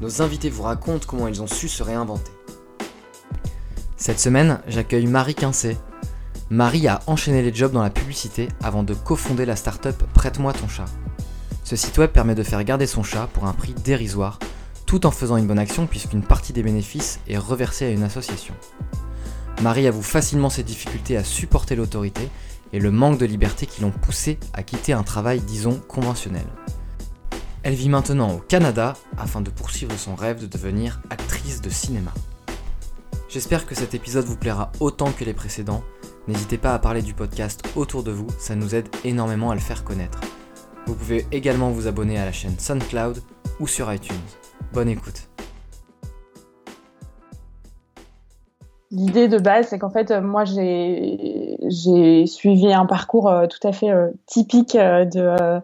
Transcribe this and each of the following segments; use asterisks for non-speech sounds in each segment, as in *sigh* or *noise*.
nos invités vous racontent comment ils ont su se réinventer. Cette semaine, j'accueille Marie Quincé. Marie a enchaîné les jobs dans la publicité avant de cofonder la start-up Prête-moi ton chat. Ce site web permet de faire garder son chat pour un prix dérisoire, tout en faisant une bonne action puisqu'une partie des bénéfices est reversée à une association. Marie avoue facilement ses difficultés à supporter l'autorité et le manque de liberté qui l'ont poussée à quitter un travail, disons, conventionnel. Elle vit maintenant au Canada afin de poursuivre son rêve de devenir actrice de cinéma. J'espère que cet épisode vous plaira autant que les précédents. N'hésitez pas à parler du podcast autour de vous, ça nous aide énormément à le faire connaître. Vous pouvez également vous abonner à la chaîne SoundCloud ou sur iTunes. Bonne écoute. L'idée de base, c'est qu'en fait, moi, j'ai suivi un parcours euh, tout à fait euh, typique euh, de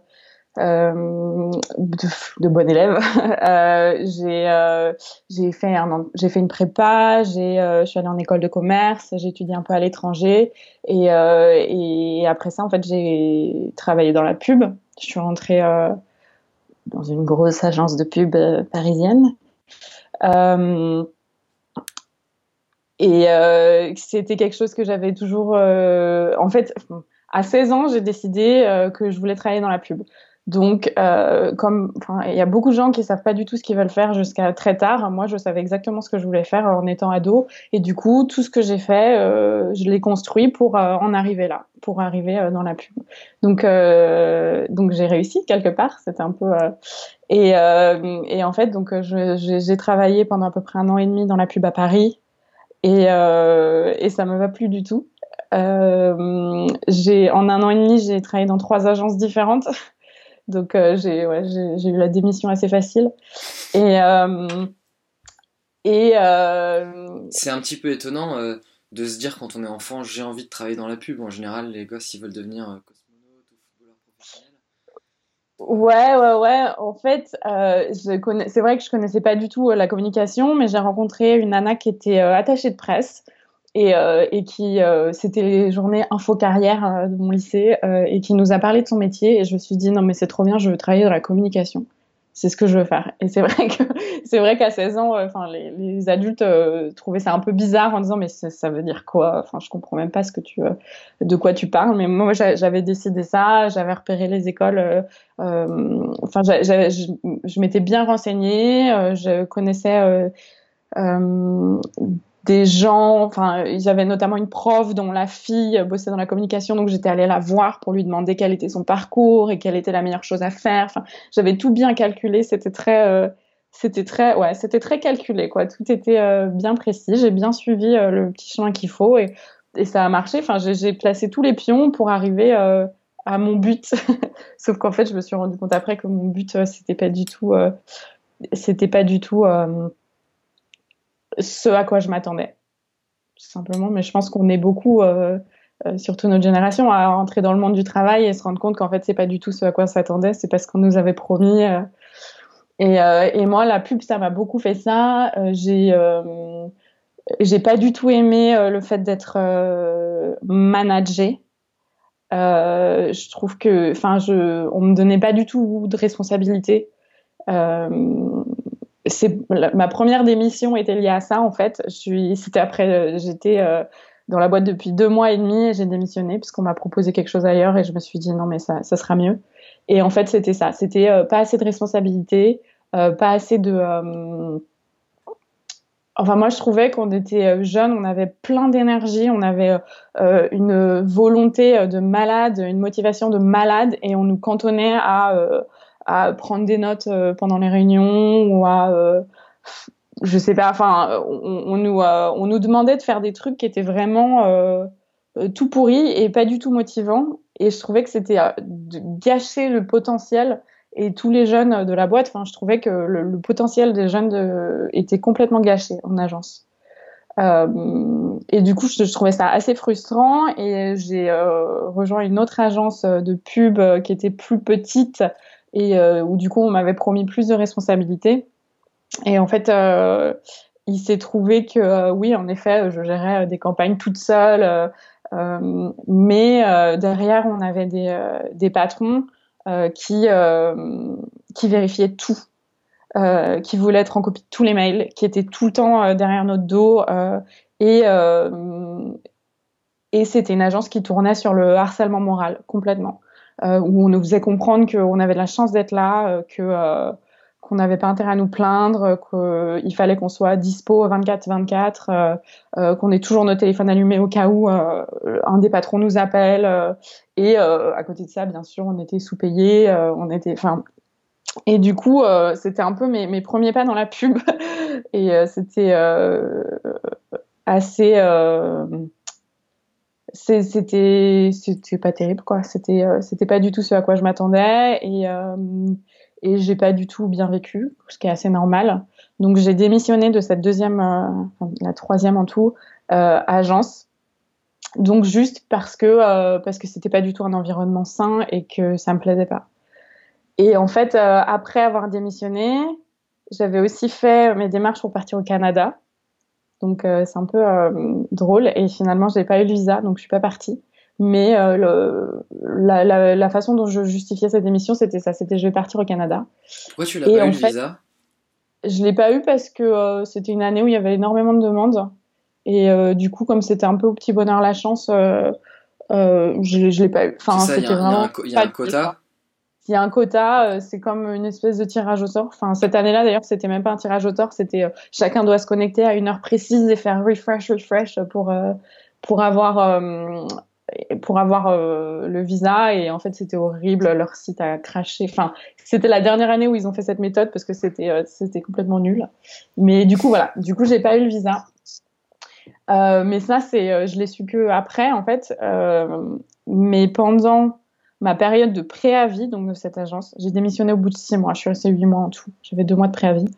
euh, de, bon élève. *laughs* euh, j'ai euh, j'ai fait une prépa, j'ai je suis allée en école de commerce, j'ai étudié un peu à l'étranger et et après ça en fait j'ai travaillé dans la pub. Je suis rentrée dans une grosse agence de pub parisienne. et c'était quelque chose que j'avais toujours en fait à 16 ans, j'ai décidé que je voulais travailler dans la pub. Donc, euh, comme, enfin, il y a beaucoup de gens qui savent pas du tout ce qu'ils veulent faire jusqu'à très tard. Moi, je savais exactement ce que je voulais faire en étant ado, et du coup, tout ce que j'ai fait, euh, je l'ai construit pour euh, en arriver là, pour arriver euh, dans la pub. Donc, euh, donc j'ai réussi quelque part. C'était un peu et, et en fait, donc, j'ai travaillé pendant à peu près un an et demi dans la pub à Paris, et et ça me va plus du tout. j'ai en un an et demi, j'ai travaillé dans trois agences différentes. Donc euh, j'ai ouais, eu la démission assez facile. Et, euh, et euh, c'est un petit peu étonnant de se dire quand on est enfant, j'ai envie de travailler dans la pub. En général, les gosses, ils veulent devenir cosmonautes ou footballeurs professionnels. Ouais, ouais, ouais. En fait, connais... c'est vrai que je connaissais pas du tout la communication, mais j'ai rencontré une nana qui était attachée de presse et, euh, et qui euh, c'était les journées info carrière euh, de mon lycée euh, et qui nous a parlé de son métier et je me suis dit non mais c'est trop bien je veux travailler dans la communication. C'est ce que je veux faire. Et c'est vrai que *laughs* c'est vrai qu'à 16 ans enfin les, les, adultes trouvaient ça un peu bizarre en disant mais ça veut dire quoi? Enfin je comprends même pas ce que tu de quoi tu parles mais moi j'avais décidé ça j'avais repéré les écoles enfin je, je m'étais bien renseignée je connaissais des gens, enfin, ils avaient notamment une prof dont la fille bossait dans la communication, donc j'étais allée la voir pour lui demander quel était son parcours et quelle était la meilleure chose à faire. Enfin, j'avais tout bien calculé, c'était très, euh, c'était très, ouais, c'était très calculé, quoi. Tout était euh, bien précis. J'ai bien suivi euh, le petit chemin qu'il faut et, et ça a marché. Enfin, j'ai placé tous les pions pour arriver à mon but. *laughs* Sauf qu'en fait, je me suis rendu compte après que mon but, c'était pas du tout, c'était pas du tout ce à quoi je m'attendais, simplement. Mais je pense qu'on est beaucoup, euh, euh, surtout notre génération, à rentrer dans le monde du travail et se rendre compte qu'en fait, c'est pas du tout ce à quoi on s'attendait, c'est parce qu'on nous avait promis. Euh. Et, et, moi, la pub, ça m'a beaucoup fait ça. j'ai j'ai pas du tout aimé le fait d'être managé. je trouve que, enfin, on me donnait pas du tout de responsabilité. C'est ma première démission était liée à ça en fait. C'était après, euh, j'étais euh, dans la boîte depuis deux mois et demi et j'ai démissionné parce qu'on m'a proposé quelque chose ailleurs et je me suis dit non mais ça, sera mieux. Et en fait c'était ça, c'était euh, pas assez de responsabilité, pas assez de Enfin, moi, je trouvais qu'on était jeunes, on avait plein d'énergie, on avait une volonté de malade, une motivation de malade, et on nous cantonnait à à prendre des notes euh, pendant les réunions ou à euh, je sais pas enfin on, nous euh, on nous demandait de faire des trucs qui étaient vraiment tout pourris et pas du tout motivants et je trouvais que c'était gâcher le potentiel et tous les jeunes de la boîte. Enfin, je trouvais que le, potentiel des jeunes était complètement gâché en agence. Et du coup, je, trouvais ça assez frustrant et j'ai rejoint une autre agence de pub qui était plus petite et euh, où du coup on m'avait promis plus de responsabilités. Et en fait, euh, il s'est trouvé que euh, oui, en effet, je gérais des campagnes toute seule, mais derrière on avait des, patrons qui vérifiaient tout. Qui voulaient être en copie de tous les mails, qui étaient tout le temps derrière notre dos. Et c'était une agence qui tournait sur le harcèlement moral complètement. Euh, où on nous faisait comprendre qu'on avait de la chance d'être là, euh, que euh, qu'on n'avait pas intérêt à nous plaindre, qu'il fallait qu'on soit dispo 24-24, qu'on ait toujours nos téléphones allumés au cas où un des patrons nous appelle. et à côté de ça, bien sûr, on était sous-payés, on était, enfin, et du coup, c'était un peu mes, mes, premiers pas dans la pub, *laughs* et c'était assez c'était c'était pas terrible quoi. C'était euh, c'était pas du tout ce à quoi je m'attendais et euh, et j'ai pas du tout bien vécu ce qui est assez normal. Donc j'ai démissionné de cette deuxième euh, la troisième en tout euh, agence. Donc juste parce que euh, parce que c'était pas du tout un environnement sain et que ça me plaisait pas. Et en fait après avoir démissionné j'avais aussi fait mes démarches pour partir au Canada donc euh, c'est un peu euh, drôle. Et finalement, je n'ai pas eu le visa, donc je suis pas partie. Mais euh, le, la, la, la, façon dont je justifiais cette émission, c'était ça. C'était je vais partir au Canada. Pourquoi tu l'as pas eu le visa Je l'ai pas eu parce que c'était une année où il y avait énormément de demandes. Et du coup, comme c'était un peu au petit bonheur la chance, je, je l'ai pas eu. Enfin, c'était vraiment. Il y a un, quota il y a un quota, euh, c'est comme une espèce de tirage au sort. Enfin, cette année-là, d'ailleurs, c'était même pas un tirage au sort, c'était euh, chacun doit se connecter à une heure précise et faire refresh, refresh pour euh, pour avoir pour avoir le visa. Et en fait, c'était horrible. Leur site a craché. Enfin, c'était la dernière année où ils ont fait cette méthode parce que c'était c'était complètement nul. Mais du coup, voilà. Du coup, j'ai pas eu le visa. mais ça, c'est, je l'ai su que après, en fait. mais pendant ma période de préavis donc de cette agence. J'ai démissionné au bout de six mois. Je suis restée huit mois en tout. J'avais deux mois de préavis.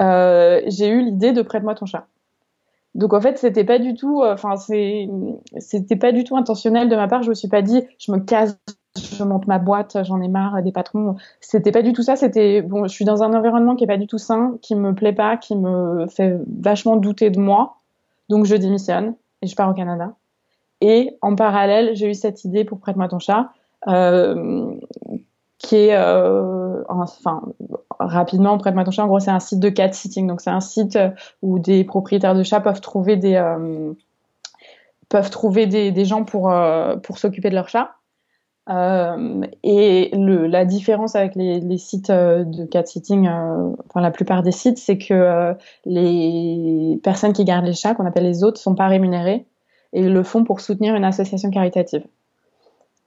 Euh, j'ai eu l'idée de prête-moi ton chat. Donc en fait, c'était pas du tout, euh, enfin c'était pas du tout intentionnel de ma part. Je me suis pas dit, je me casse, je monte ma boîte, j'en ai marre des patrons. C'était pas du tout ça. C'était bon, je suis dans un environnement qui est pas du tout sain, qui me plaît pas, qui me fait vachement douter de moi. Donc je démissionne et je pars au Canada. Et en parallèle, j'ai eu cette idée pour prête-moi ton chat. Euh, qui est, euh, enfin, rapidement, prête-moi ton chat, en gros, c'est un site de cat sitting. Donc, c'est un site où des propriétaires de chats peuvent trouver des, euh, peuvent trouver des, gens pour, pour s'occuper de leur chat. Euh, et le, la différence avec les, les sites de cat sitting, euh, enfin la plupart des sites, c'est que les personnes qui gardent les chats, qu'on appelle les hôtes, sont pas rémunérées et le font pour soutenir une association caritative.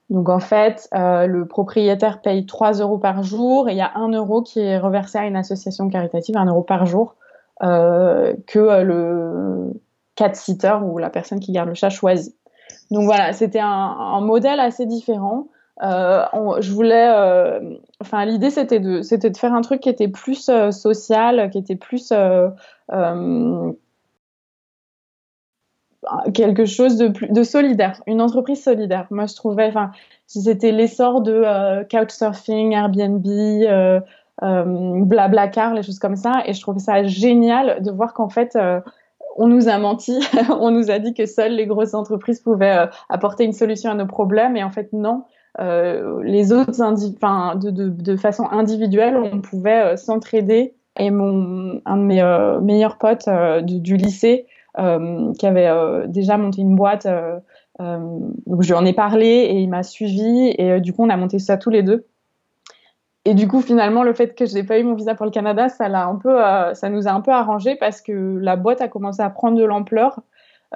Donc en fait, euh, le propriétaire paye 3 euros par jour et il y a 1 euro qui est reversé à une association caritative, 1 euro par jour, euh, que euh, le cat-sitter ou la personne qui garde le chat choisit. Donc voilà, c'était un, un, modèle assez différent. Euh, on, je voulais, euh, enfin l'idée c'était de, c'était de faire un truc qui était plus euh, social, qui était plus quelque chose de plus de solidaire, une entreprise solidaire. Moi, je trouvais, enfin, c'était l'essor de euh, couchsurfing, Airbnb, euh, euh, Blablacar, les choses comme ça, et je trouvais ça génial de voir qu'en fait, euh, on nous a menti, *laughs* on nous a dit que seules les grosses entreprises pouvaient euh, apporter une solution à nos problèmes, et en fait, non. Les autres, de, de, de, façon individuelle, on pouvait s'entraider. Et mon un de mes meilleurs potes du, lycée qui avait euh, déjà monté une boîte. Euh, donc je lui en ai parlé et il m'a suivi et du coup on a monté ça tous les deux. Et du coup, finalement, le fait que je n'ai pas eu mon visa pour le Canada, ça euh, nous a un peu arrangé parce que la boîte a commencé à prendre de l'ampleur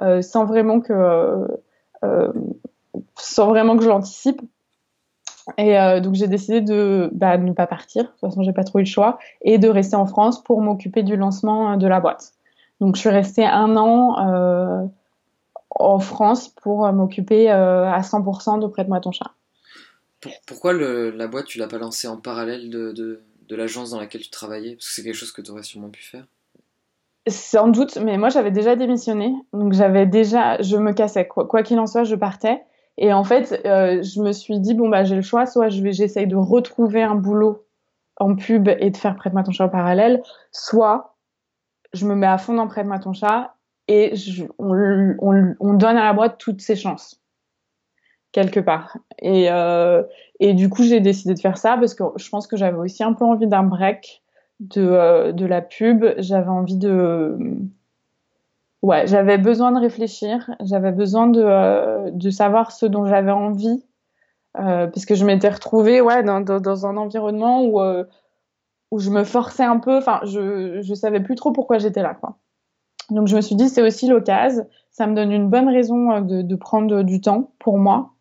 euh, sans vraiment que, euh, sans vraiment que je l'anticipe. Et donc j'ai décidé de, bah, de ne pas partir. De toute façon, j'ai pas trouvé le choix et de rester en France pour m'occuper du lancement de la boîte. Donc je suis restée un an euh, en France pour euh, m'occuper euh, à 100% de Prête-moi ton chat. pourquoi le, la boîte, tu l'as pas lancée en parallèle de, de, de l'agence dans laquelle tu travaillais? Parce que c'est quelque chose que tu aurais sûrement pu faire. Sans doute, mais moi j'avais déjà démissionné, donc j'avais déjà, je me cassais quoi qu'il en soit, je partais. Et en fait, euh, je me suis dit bon bah j'ai le choix, soit je vais j'essaye de retrouver un boulot en pub et de faire prête-moi ton chat en parallèle, soit je me mets à fond dans prête-moi ton chat et on, on, on, donne à la boîte toutes ses chances quelque part. Et, euh, et du coup, j'ai décidé de faire ça parce que je pense que j'avais aussi un peu envie d'un break de, euh, la pub. J'avais envie de. Ouais, j'avais besoin de réfléchir. J'avais besoin de, euh, savoir ce dont j'avais envie. Parce que je m'étais retrouvée ouais, dans, un environnement où, où je me forçais un peu. Enfin, je, je savais plus trop pourquoi j'étais là. Quoi. Donc, je me suis dit, c'est aussi l'occasion. Ça me donne une bonne raison de, de prendre du temps pour moi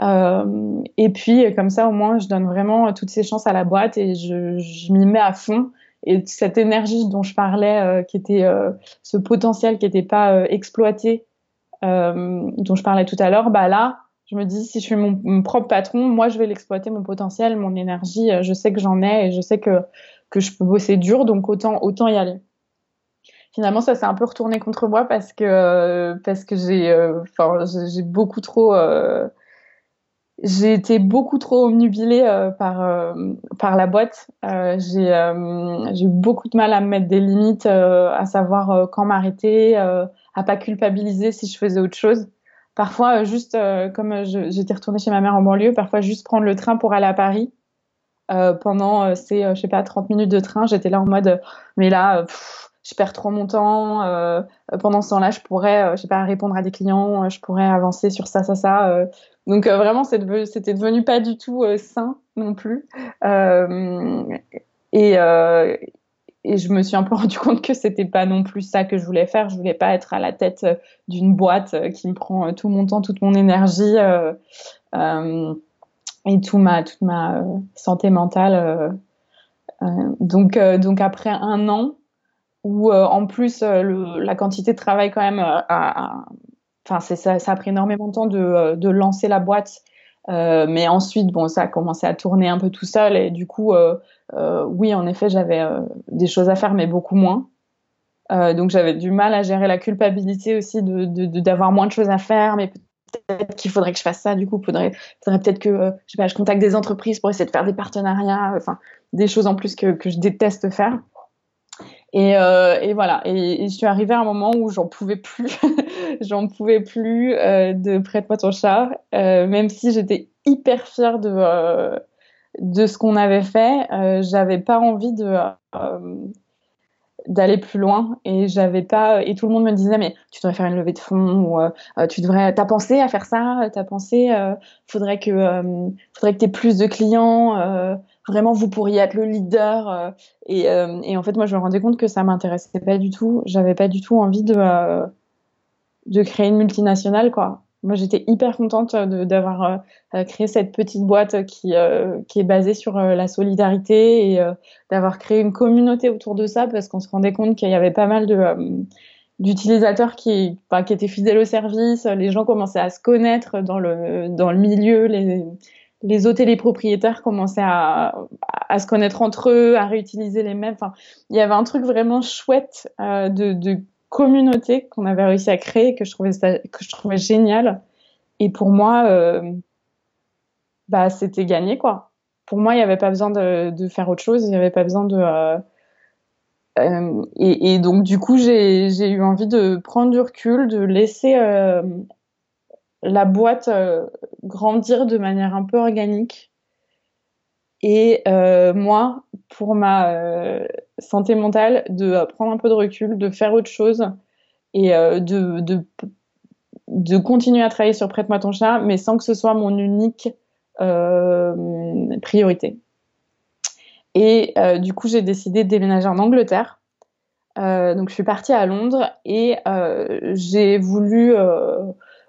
euh, et puis, comme ça, au moins, je donne vraiment toutes ces chances à la boîte et je, je m'y mets à fond. Et cette énergie dont je parlais, euh, qui était euh, ce potentiel qui n'était pas euh, exploité, euh, dont je parlais tout à l'heure, bah là, je me dis, si je suis mon, propre patron, moi, je vais l'exploiter, mon potentiel, mon énergie. Je sais que j'en ai et je sais que, que je peux bosser dur, donc autant, autant y aller finalement ça s'est un peu retourné contre moi parce que parce que j'ai enfin j'ai beaucoup trop euh, j'ai été beaucoup trop omnubilée euh, par euh, par la boîte. Euh, j'ai euh, eu beaucoup de mal à me mettre des limites, euh, à savoir quand m'arrêter, à pas culpabiliser si je faisais autre chose. Parfois, juste comme j'étais retournée chez ma mère en banlieue, parfois juste prendre le train pour aller à Paris. pendant ces je sais pas 30 minutes de train, j'étais là en mode mais là je perds trop mon temps. pendant ce temps-là, je pourrais je sais pas répondre à des clients, je pourrais avancer sur ça ça ça donc euh, vraiment, c'était devenu pas du tout euh, sain non plus. Euh, et, je me suis un peu *laughs* rendu compte que c'était pas non plus ça que je voulais faire. Je voulais pas être à la tête d'une boîte qui me prend tout mon temps, toute mon énergie et tout ma, toute ma santé mentale. donc, donc après un an où en plus la quantité de travail quand même enfin, ça, ça a pris énormément de temps de, euh, de lancer la boîte. Euh, mais ensuite, bon, ça a commencé à tourner un peu tout seul et du coup, euh, euh, oui, en effet, j'avais des choses à faire, mais beaucoup moins. Donc j'avais du mal à gérer la culpabilité aussi de d'avoir moins de choses à faire, mais peut-être qu'il faudrait que je fasse ça. Du coup, faudrait, faudrait peut-être que je je contacte des entreprises pour essayer de faire des partenariats, enfin des choses en plus que, que je déteste faire. Et, euh, et voilà. Et, je suis arrivée à un moment où j'en pouvais plus, *laughs* j'en pouvais plus euh, de prête-moi ton chat, euh, même si j'étais hyper fière de de ce qu'on avait fait. J'avais pas envie d'aller plus loin et j'avais pas et tout le monde me disait mais tu devrais faire une levée de fonds ou tu devrais t'as pensé à faire ça? T'as pensé euh, faudrait que euh, faudrait que t'aies plus de clients vraiment vous pourriez être le leader euh, et, euh, et, en fait moi je me rendais compte que ça m'intéressait pas du tout. J'avais pas du tout envie de euh, de créer une multinationale quoi. Moi j'étais hyper contente d'avoir créé cette petite boîte qui qui est basée sur la solidarité et d'avoir créé une communauté autour de ça parce qu'on se rendait compte qu'il y avait pas mal de d'utilisateurs qui, bah, qui étaient fidèles au service, les gens commençaient à se connaître dans le, dans le milieu, les hôtes et les propriétaires commençaient à, se connaître entre eux, à réutiliser les mêmes. Enfin, il y avait un truc vraiment chouette euh, de, communauté qu'on avait réussi à créer que je trouvais que je trouvais génial. Et pour moi, euh, bah c'était gagné quoi. Pour moi, il n'y avait pas besoin de, faire autre chose. Il n'y avait pas besoin de euh, et, et, donc du coup, j'ai eu envie de prendre du recul, de laisser la boîte euh, grandir de manière un peu organique. Et euh, moi, pour ma euh, santé mentale, de prendre un peu de recul, de faire autre chose et de, de, continuer à travailler sur Prête-moi ton chat, mais sans que ce soit mon unique priorité. Et du coup, j'ai décidé de déménager en Angleterre. donc, je suis partie à Londres et j'ai voulu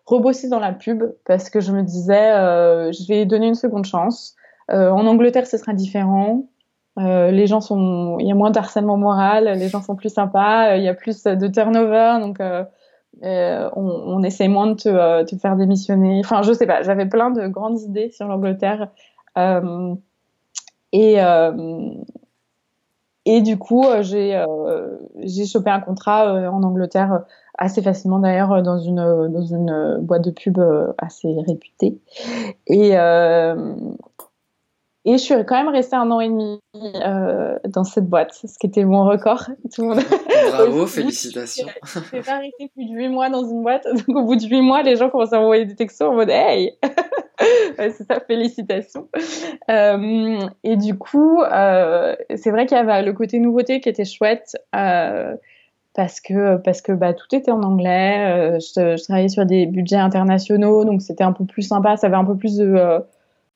rebosser dans la pub parce que je me disais, euh, je vais donner une seconde chance. Euh, en Angleterre, ce sera différent. Euh, les gens sont, il y a moins d'harcèlement moral, les gens sont plus sympas, il y a plus de turnover, donc on, essaie moins de te, te, faire démissionner. Enfin, je sais pas, j'avais plein de grandes idées sur l'Angleterre. et, et du coup, j'ai j'ai chopé un contrat en Angleterre assez facilement d'ailleurs dans une dans une boîte de pub assez réputée. Et et je suis quand même restée un an et demi euh, dans cette boîte, ce qui était mon record. *laughs* Tout le monde... Bravo, *laughs* félicitations. Je n'ai pas resté plus de huit mois dans une boîte. *laughs* Donc au bout de huit mois, les gens commencent à m'envoyer des textos en mode Hey C'est ça, félicitations. Euh, et du coup, euh, c'est vrai qu'il y avait le côté nouveauté qui était chouette. Parce que parce que bah, tout était en anglais. Je, je, travaillais sur des budgets internationaux, donc c'était un peu plus sympa. Ça avait un peu plus de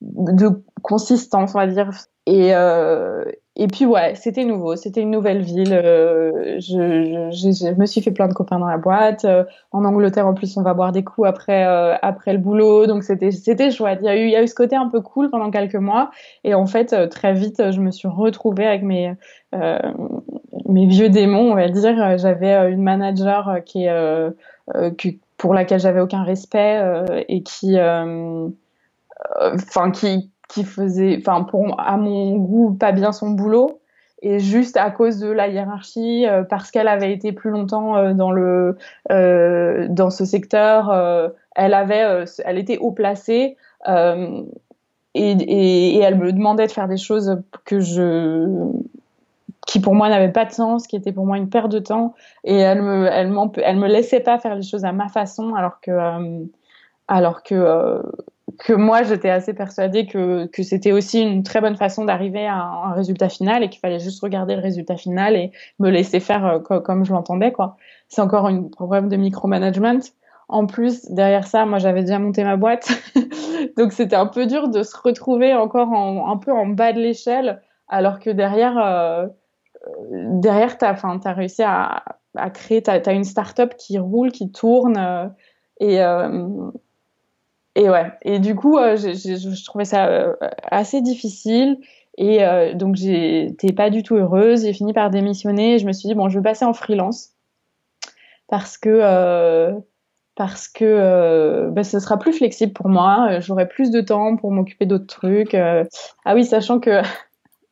de consistance, on va dire. Et, euh, et puis ouais, c'était nouveau, c'était une nouvelle ville. Euh, je, je, je, me suis fait plein de copains dans la boîte. Euh, en Angleterre, en plus, on va boire des coups après euh, après le boulot, donc c'était c'était chouette. Il y a eu il y a eu ce côté un peu cool pendant quelques mois, et en fait euh, très vite, je me suis retrouvée avec mes mes vieux démons, on va dire. J'avais une manager qui qui pour laquelle j'avais aucun respect et qui enfin qui qui faisait, enfin à mon goût pas bien son boulot. Et juste à cause de la hiérarchie, euh, parce qu'elle avait été plus longtemps euh, dans le euh, dans ce secteur, euh, elle avait, elle était haut placée et, et, et, elle me demandait de faire des choses que je qui pour moi n'avaient pas de sens, qui étaient pour moi une perte de temps. Et elle me elle, elle me laissait pas faire les choses à ma façon alors que alors que que moi j'étais assez persuadée que, que c'était aussi une très bonne façon d'arriver à un, résultat final et qu'il fallait juste regarder le résultat final et me laisser faire euh, comme je l'entendais quoi. C'est encore un problème de micromanagement. En plus derrière ça, moi j'avais déjà monté ma boîte, *laughs* donc c'était un peu dur de se retrouver encore en, un peu en bas de l'échelle, alors que derrière euh, derrière t'as t'as réussi à, créer t'as as une start-up qui roule, qui tourne euh, et euh, et ouais. Et du coup, euh, je trouvais ça euh, assez difficile. Et euh, donc, j'étais pas du tout heureuse. J'ai fini par démissionner. Et je me suis dit, bon, je vais passer en freelance. Parce que, euh, parce que euh, bah, ce sera plus flexible pour moi. J'aurai plus de temps pour m'occuper d'autres trucs. ah oui, sachant que.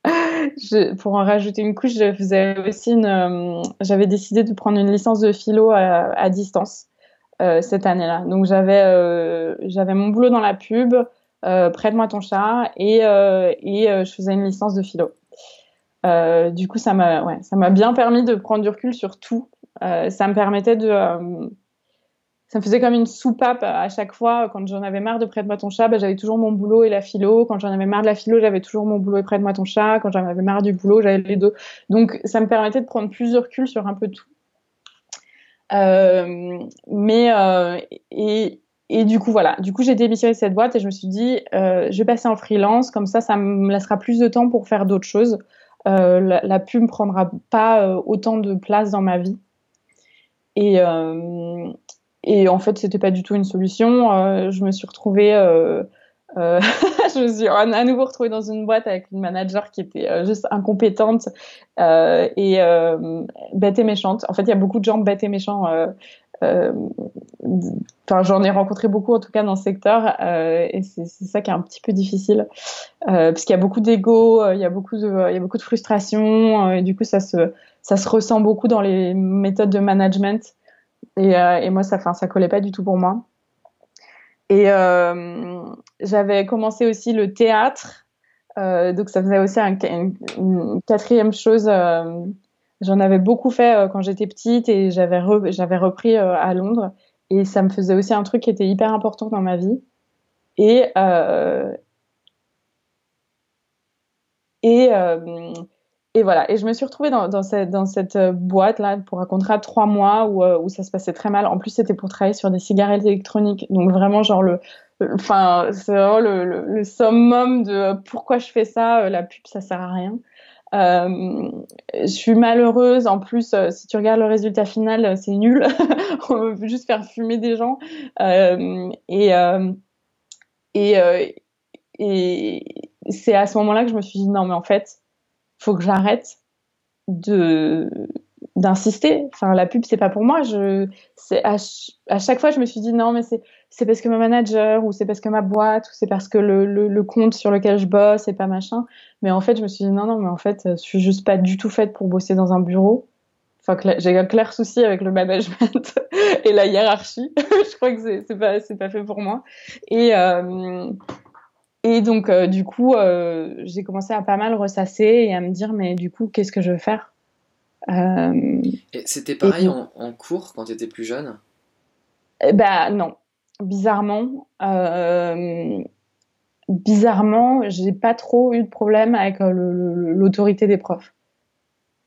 *laughs* je, pour en rajouter une couche, je faisais. J'avais décidé de prendre une licence de philo à distance. Euh, cette année-là. Donc j'avais euh, j'avais mon boulot dans la pub, euh, prête-moi ton chat, et, et je faisais une licence de philo. du coup, ça m'a ouais, ça m'a bien permis de prendre du recul sur tout. ça me permettait de ça me faisait comme une soupape à chaque fois. Quand j'en avais marre de prête-moi ton chat, bah, j'avais toujours mon boulot et la philo. Quand j'en avais marre de la philo, j'avais toujours mon boulot et prête-moi ton chat. Quand j'en avais marre du boulot, j'avais les deux. Donc, ça me permettait de prendre plus de recul sur un peu tout. Euh, mais euh, et, et du coup, voilà. Du coup, j'ai démissionné cette boîte et je me suis dit, euh, je vais passer en freelance. Comme ça, ça me laissera plus de temps pour faire d'autres choses. La, pub ne prendra pas autant de place dans ma vie. Et, et en fait, c'était pas du tout une solution. je me suis retrouvée euh, *laughs* je me suis à nouveau retrouvée dans une boîte avec une manager qui était euh, juste incompétente euh, et euh, bête et méchante. En fait, il y a beaucoup de gens bêtes et méchants. Euh, enfin, j'en ai rencontré beaucoup en tout cas dans ce secteur et c'est ça qui est un petit peu difficile parce qu'il y a beaucoup d'ego, il y a beaucoup de, il y a beaucoup de frustration et du coup ça se, ça se ressent beaucoup dans les méthodes de management. Et, et moi, ça, enfin, ça collait pas du tout pour moi. Et euh, j'avais commencé aussi le théâtre. Euh, donc ça faisait aussi un, une, quatrième chose. Euh, J'en avais beaucoup fait euh, quand j'étais petite et j'avais j'avais repris à Londres. Et ça me faisait aussi un truc qui était hyper important dans ma vie. Et et voilà, et je me suis retrouvée dans, cette, dans cette euh, boîte-là pour un contrat de trois mois où, où ça se passait très mal. En plus, c'était pour travailler sur des cigarettes électroniques. Donc vraiment, genre, le, enfin, c'est vraiment le, summum de euh, pourquoi je fais ça, la pub, ça sert à rien. Euh, je suis malheureuse. En plus, si tu regardes le résultat final, c'est nul. *laughs* On veut juste faire fumer des gens. Euh, et c'est à ce moment-là que je me suis dit non, mais en fait, faut que j'arrête de d'insister. Enfin, la pub, c'est pas pour moi. Je, à, à, chaque fois, je me suis dit non, mais c'est, parce que ma manager ou c'est parce que ma boîte ou c'est parce que le, le, compte sur lequel je bosse et pas machin. Mais en fait, je me suis dit non, non, mais en fait, je suis juste pas du tout faite pour bosser dans un bureau. Enfin, j'ai un clair souci avec le management *laughs* et la hiérarchie. *laughs* je crois que c'est, pas, pas fait pour moi. Et, euh, et donc, euh, du coup, euh, j'ai commencé à pas mal ressasser et à me dire, mais du coup, qu'est-ce que je veux faire? euh, Et c'était pareil en, en, cours quand tu étais plus jeune? Ben non. Bizarrement, euh, bizarrement, j'ai pas trop eu de problème avec l'autorité des profs.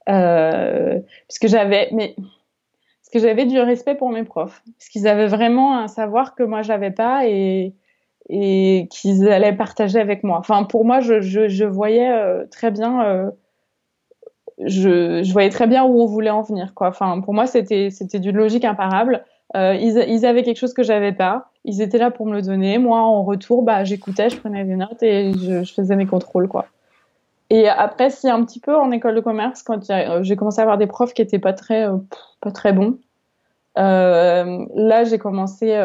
parce que j'avais, mais parce que j'avais du respect pour mes profs, parce qu'ils avaient vraiment un savoir que moi j'avais pas et et qu'ils allaient partager avec moi. Enfin, pour moi, je, je, je voyais euh, très bien, euh, je, voyais très bien où on voulait en venir. Enfin, pour moi, c'était d'une logique imparable. Euh, ils, avaient quelque chose que j'avais pas. Ils étaient là pour me le donner. Moi, en retour, bah, j'écoutais, je prenais des notes et je, faisais mes contrôles, quoi. Et après, si un petit peu en école de commerce, quand j'ai commencé à avoir des profs qui étaient pas très, pas très bons, là, j'ai commencé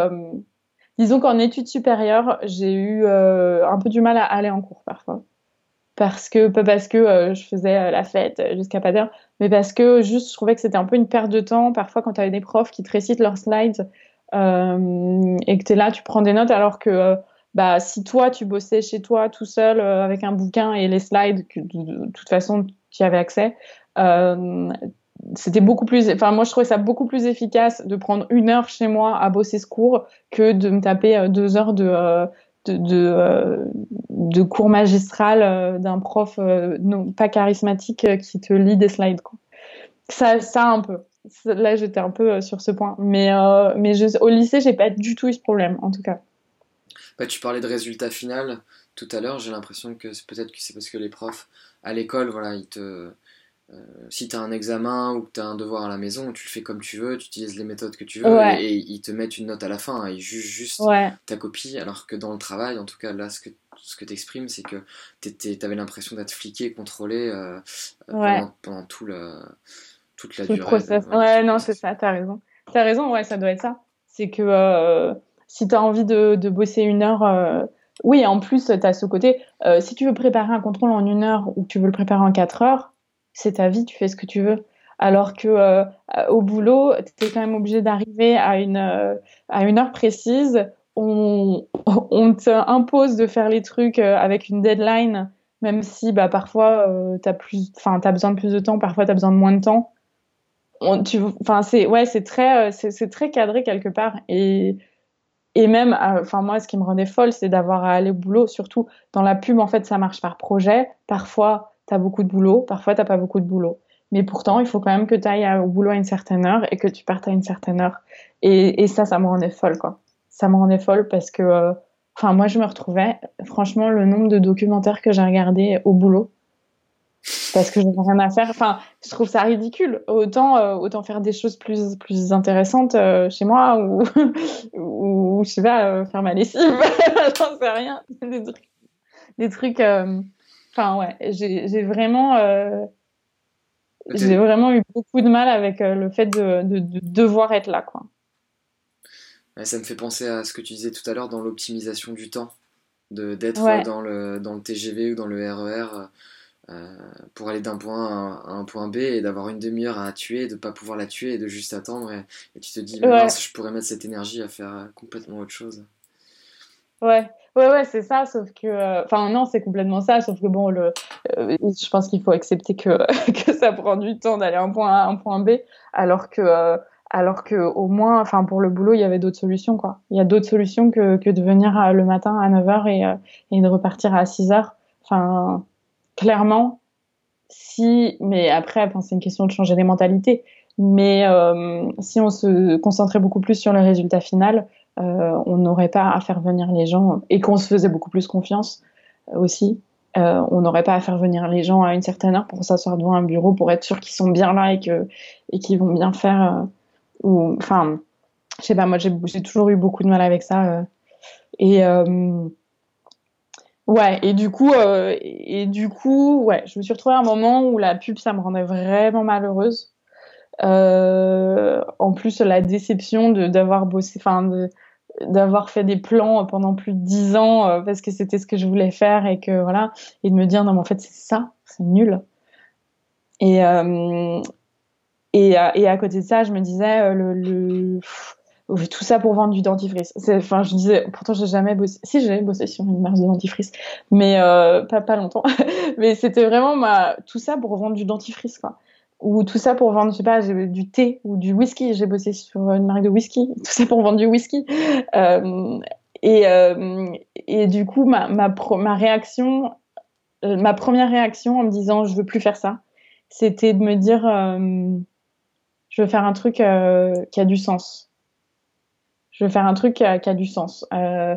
Disons qu'en études supérieures, j'ai eu euh, un peu du mal à aller en cours parfois. Parce que, pas parce que euh, je faisais euh, la fête jusqu'à pas d'heure, mais parce que juste je trouvais que c'était un peu une perte de temps. Parfois, quand tu avais des profs qui te récitent leurs slides et que tu es là, tu prends des notes, alors que bah, si toi, tu bossais chez toi tout seul avec un bouquin et les slides, de, toute façon, tu y avais accès, c'était beaucoup plus, enfin moi je trouvais ça beaucoup plus efficace de prendre une heure chez moi à bosser ce cours que de me taper euh, deux heures de euh, de, euh, de cours magistral d'un prof non pas charismatique qui te lit des slides quoi. Ça ça un peu. Là j'étais un peu sur ce point, mais mais je, au lycée j'ai pas du tout eu ce problème en tout cas. Bah, tu parlais de résultat final tout à l'heure. J'ai l'impression que peut-être que c'est parce que les profs à l'école voilà ils te euh, si tu as un examen ou que tu as un devoir à la maison, tu le fais comme tu veux, tu utilises les méthodes que tu veux et, ils te mettent une note à la fin, ils jugent juste ta copie, alors que dans le travail, en tout cas là, ce que, ce que tu exprimes, c'est que tu avais l'impression d'être fliqué, contrôlé euh, euh, pendant, tout le, toute la durée. Process. ouais, non, c'est ça, tu as raison. Tu as raison, ouais, ça doit être ça. C'est que si tu as envie de, de, bosser une heure. Oui, en plus, tu as ce côté, si tu veux préparer un contrôle en une heure ou que tu veux le préparer en quatre heures, c'est ta vie, tu fais ce que tu veux. Alors que euh, au boulot, tu es quand même obligé d'arriver à une, euh, à une heure précise. On, *laughs* on t'impose de faire les trucs euh, avec une deadline, même si bah, parfois tu as, as besoin de plus de temps, parfois tu as besoin de moins de temps. C'est ouais, très, c'est très cadré quelque part. Et, et même, moi, ce qui me rendait folle, c'est d'avoir à aller au boulot. Surtout dans la pub, en fait, ça marche par projet. Parfois, tu as beaucoup de boulot, parfois tu pas beaucoup de boulot. Mais pourtant, il faut quand même que tu ailles au boulot à une certaine heure et que tu partes à une certaine heure. Et, ça, ça me rendait folle, quoi. Ça me rendait folle parce que, euh, enfin, moi, je me retrouvais, franchement, le nombre de documentaires que j'ai regardés au boulot, parce que j'avais rien à faire. Enfin, je trouve ça ridicule. Autant, euh, autant faire des choses plus, plus intéressantes euh, chez moi ou, *laughs* ou, je sais pas, faire ma lessive. *laughs* J'en sais rien. Des trucs, des trucs Enfin, ouais, j'ai vraiment, euh, j'ai vraiment eu beaucoup de mal avec euh, le fait de, de, devoir être là, quoi. ça me fait penser à ce que tu disais tout à l'heure dans l'optimisation du temps, d'être dans, le, dans le TGV ou dans le RER e euh, pour aller d'un point à un, point B et d'avoir une demi-heure à tuer, de pas pouvoir la tuer et de juste attendre. Et, tu te dis, je pourrais mettre cette énergie à faire complètement autre chose. Ouais, Ouais, ouais, c'est ça, sauf que. Euh, enfin, non, c'est complètement ça, sauf que bon, le, euh, je pense qu'il faut accepter que, *laughs* que ça prend du temps d'aller d'un point A à un point B, alors que. Euh, alors que au moins, enfin pour le boulot, il y avait d'autres solutions quoi. Il y a d'autres solutions que, que de venir le matin à 9h et, et de repartir à 6h. Enfin, clairement, si, mais après, c'est une question de changer les mentalités. Mais si on se concentrait beaucoup plus sur le résultat final, on n'aurait pas à faire venir les gens et qu'on se faisait beaucoup plus confiance euh, aussi. Euh, on n'aurait pas à faire venir les gens à une certaine heure pour s'asseoir devant un bureau pour être sûr qu'ils sont bien là et que et qu'ils vont bien faire. ou enfin, je sais pas, moi j'ai toujours eu beaucoup de mal avec ça. et Ouais, et du coup, et du coup, ouais, je me suis retrouvée à un moment où la pub, ça me rendait vraiment malheureuse en plus, la déception d'avoir bossé, enfin d'avoir fait des plans pendant plus de dix ans parce que c'était ce que je voulais faire et que voilà, et de me dire non mais en fait c'est ça, c'est nul. Et, euh, et, et, à côté de ça, je me disais, le, le tout ça pour vendre du dentifrice. Enfin, je disais, pourtant, j'ai jamais bossé. Si, j'ai bossé sur une marque de dentifrice, mais euh, pas, pas longtemps. *laughs* mais c'était vraiment ma... tout ça pour vendre du dentifrice, quoi. Ou tout ça pour vendre, je sais pas, du thé ou du whisky. J'ai bossé sur une marque de whisky. *laughs* Tout ça pour vendre du whisky. Euh, et, euh, et du coup, ma, ma, ma réaction, euh, ma première réaction en me disant, je veux plus faire ça, c'était de me dire, euh, je veux faire un truc euh, qui a du sens je veux faire un truc qui a, qui a du sens, euh,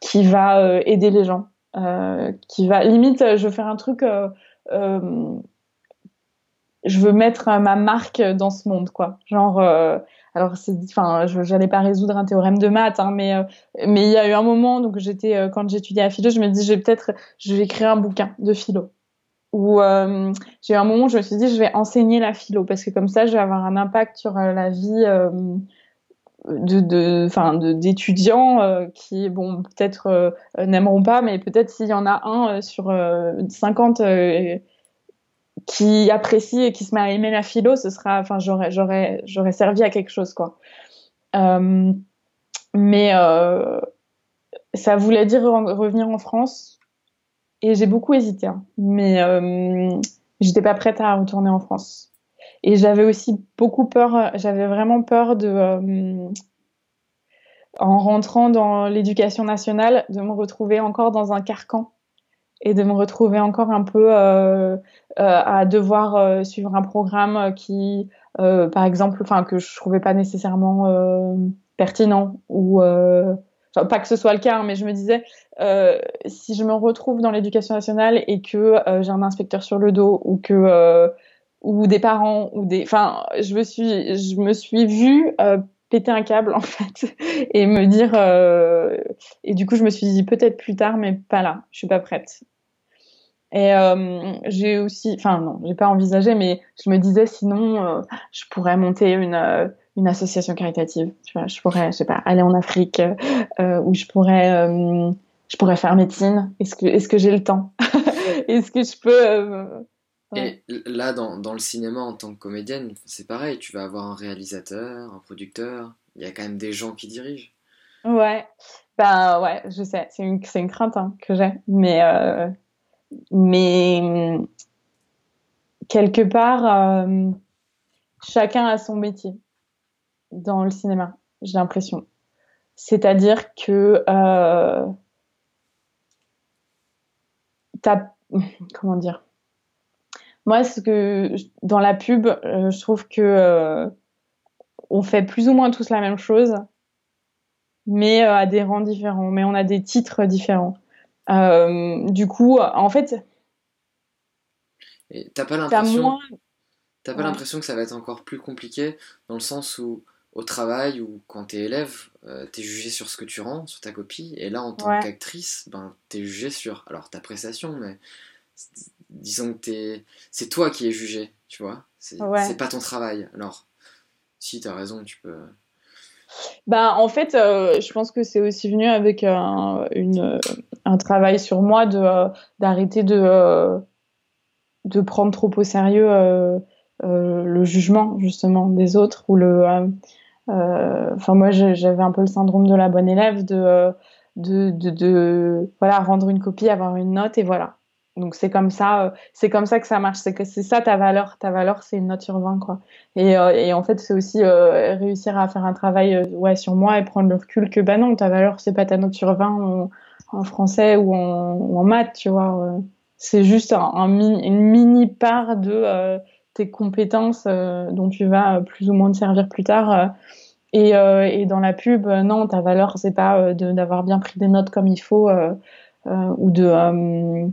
qui va euh, aider les gens, euh, qui va limite, je veux faire un truc, euh, euh, je veux mettre ma marque dans ce monde, quoi. Genre, alors c'est, enfin, je j'allais pas résoudre un théorème de maths, hein, mais mais il y a eu un moment, donc j'étais quand j'étudiais à philo, je me dis, j'ai peut-être, je vais écrire un bouquin de philo euh, j'ai eu un moment où je me suis dit je vais enseigner la philo parce que comme ça je vais avoir un impact sur euh, la vie euh, de enfin d'étudiants euh, qui bon peut-être euh, n'aimeront pas mais peut-être s'il y en a un euh, sur 50 qui apprécie et qui se met à aimer la philo ce sera enfin j'aurais j'aurais j'aurais servi à quelque chose quoi. Mais ça voulait dire revenir en France et j'ai beaucoup hésité hein. mais j'étais pas prête à retourner en France. Et j'avais aussi beaucoup peur, j'avais vraiment peur de, euh, en rentrant dans l'éducation nationale, de me retrouver encore dans un carcan et de me retrouver encore un peu euh, euh, à devoir euh, suivre un programme qui, euh, par exemple, enfin que je trouvais pas nécessairement euh, pertinent ou pas que ce soit le cas, hein, mais je me disais si je me retrouve dans l'éducation nationale et que j'ai un inspecteur sur le dos ou que ou des parents ou des enfin je me suis je me suis vue euh, péter un câble en fait et me dire euh, et du coup je me suis dit peut-être plus tard mais pas là je suis pas prête. Et euh, j'ai aussi enfin non j'ai pas envisagé mais je me disais sinon euh, je pourrais monter une une association caritative tu vois je pourrais je sais pas aller en Afrique ou je pourrais je pourrais faire médecine. Est-ce que est-ce que j'ai le temps? *laughs* Est-ce que je peux et là, dans, dans, le cinéma, en tant que comédienne, c'est pareil, tu vas avoir un réalisateur, un producteur, il y a quand même des gens qui dirigent. Ouais, ben ouais, je sais, c'est une, une crainte hein, que j'ai, mais, euh, mais quelque part, euh, chacun a son métier dans le cinéma, j'ai l'impression. C'est-à-dire que euh, t'as, comment dire moi, ce que dans la pub, euh, je trouve que euh, on fait plus ou moins tous la même chose, mais euh, à des rangs différents, mais on a des titres différents. Euh, du coup, en fait, t'as pas l'impression, moins... pas ouais. l'impression que ça va être encore plus compliqué dans le sens où au travail ou quand t'es élève, euh, t'es jugé sur ce que tu rends, sur ta copie, et là en tant ouais. qu'actrice, ben t'es jugé sur alors ta prestation, mais disons que c'est toi qui es jugé, tu vois. C'est ouais. pas ton travail. Alors, si tu as raison, tu peux. Bah, en fait, euh, je pense que c'est aussi venu avec un, une, un travail sur moi de euh, d'arrêter de euh, de prendre trop au sérieux euh, euh, le jugement justement des autres ou le. Enfin, moi, j'avais un peu le syndrome de la bonne élève de de, de, de voilà rendre une copie, avoir une note et voilà donc c'est comme ça, euh, c'est comme ça que ça marche. C'est que c'est ça ta valeur. Ta valeur, c'est une note sur 20 quoi. Et, euh, et en fait, c'est aussi euh, réussir à faire un travail euh, ouais sur moi et prendre le recul que bah non, ta valeur, c'est pas ta note sur 20 en, français ou en, maths, tu vois. C'est juste un, une mini part de tes compétences dont tu vas plus ou moins te servir plus tard. et, et dans la pub, non, ta valeur, c'est pas d'avoir bien pris des notes comme il faut ou de